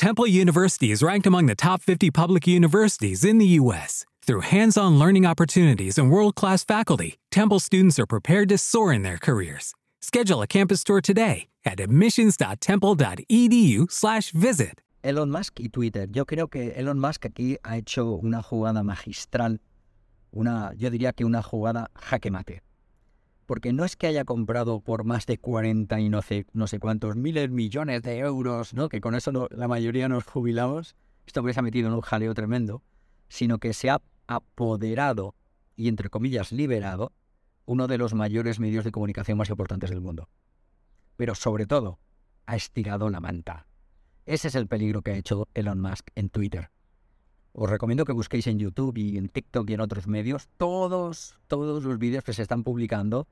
Temple University is ranked among the top 50 public universities in the U.S. Through hands on learning opportunities and world class faculty, Temple students are prepared to soar in their careers. Schedule a campus tour today at admissions.temple.edu/slash visit. Elon Musk y Twitter. Yo creo que Elon Musk aquí ha hecho una jugada magistral, una, yo diría que una jugada jaque mate. Porque no es que haya comprado por más de 40 y no sé, no sé cuántos miles millones de euros, ¿no? que con eso la mayoría nos jubilamos, esto hubiese metido en un jaleo tremendo, sino que se ha apoderado y, entre comillas, liberado uno de los mayores medios de comunicación más importantes del mundo. Pero sobre todo, ha estirado la manta. Ese es el peligro que ha hecho Elon Musk en Twitter. Os recomiendo que busquéis en YouTube y en TikTok y en otros medios todos, todos los vídeos que se están publicando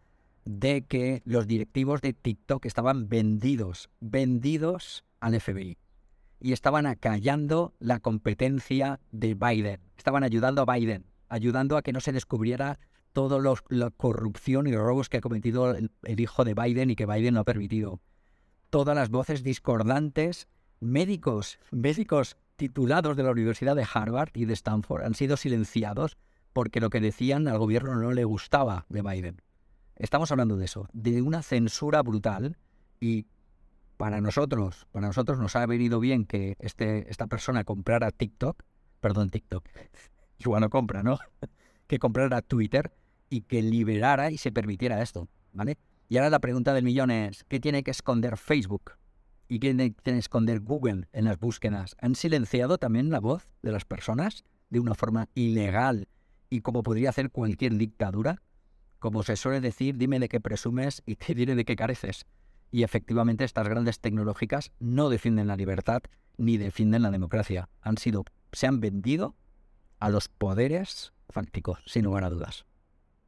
de que los directivos de TikTok estaban vendidos, vendidos al FBI. Y estaban acallando la competencia de Biden. Estaban ayudando a Biden, ayudando a que no se descubriera toda la corrupción y los robos que ha cometido el, el hijo de Biden y que Biden no ha permitido. Todas las voces discordantes, médicos, médicos titulados de la Universidad de Harvard y de Stanford han sido silenciados porque lo que decían al gobierno no le gustaba de Biden. Estamos hablando de eso, de una censura brutal y para nosotros, para nosotros nos ha venido bien que este, esta persona comprara TikTok, perdón, TikTok, igual no compra, ¿no? que comprara Twitter y que liberara y se permitiera esto, ¿vale? Y ahora la pregunta del millón es, ¿qué tiene que esconder Facebook? ¿Y qué tiene que esconder Google en las búsquedas? ¿Han silenciado también la voz de las personas de una forma ilegal y como podría hacer cualquier dictadura? Como se suele decir, dime de qué presumes y te diré de qué careces. Y efectivamente estas grandes tecnológicas no defienden la libertad ni defienden la democracia. Han sido, se han vendido a los poderes fácticos, sin lugar a dudas.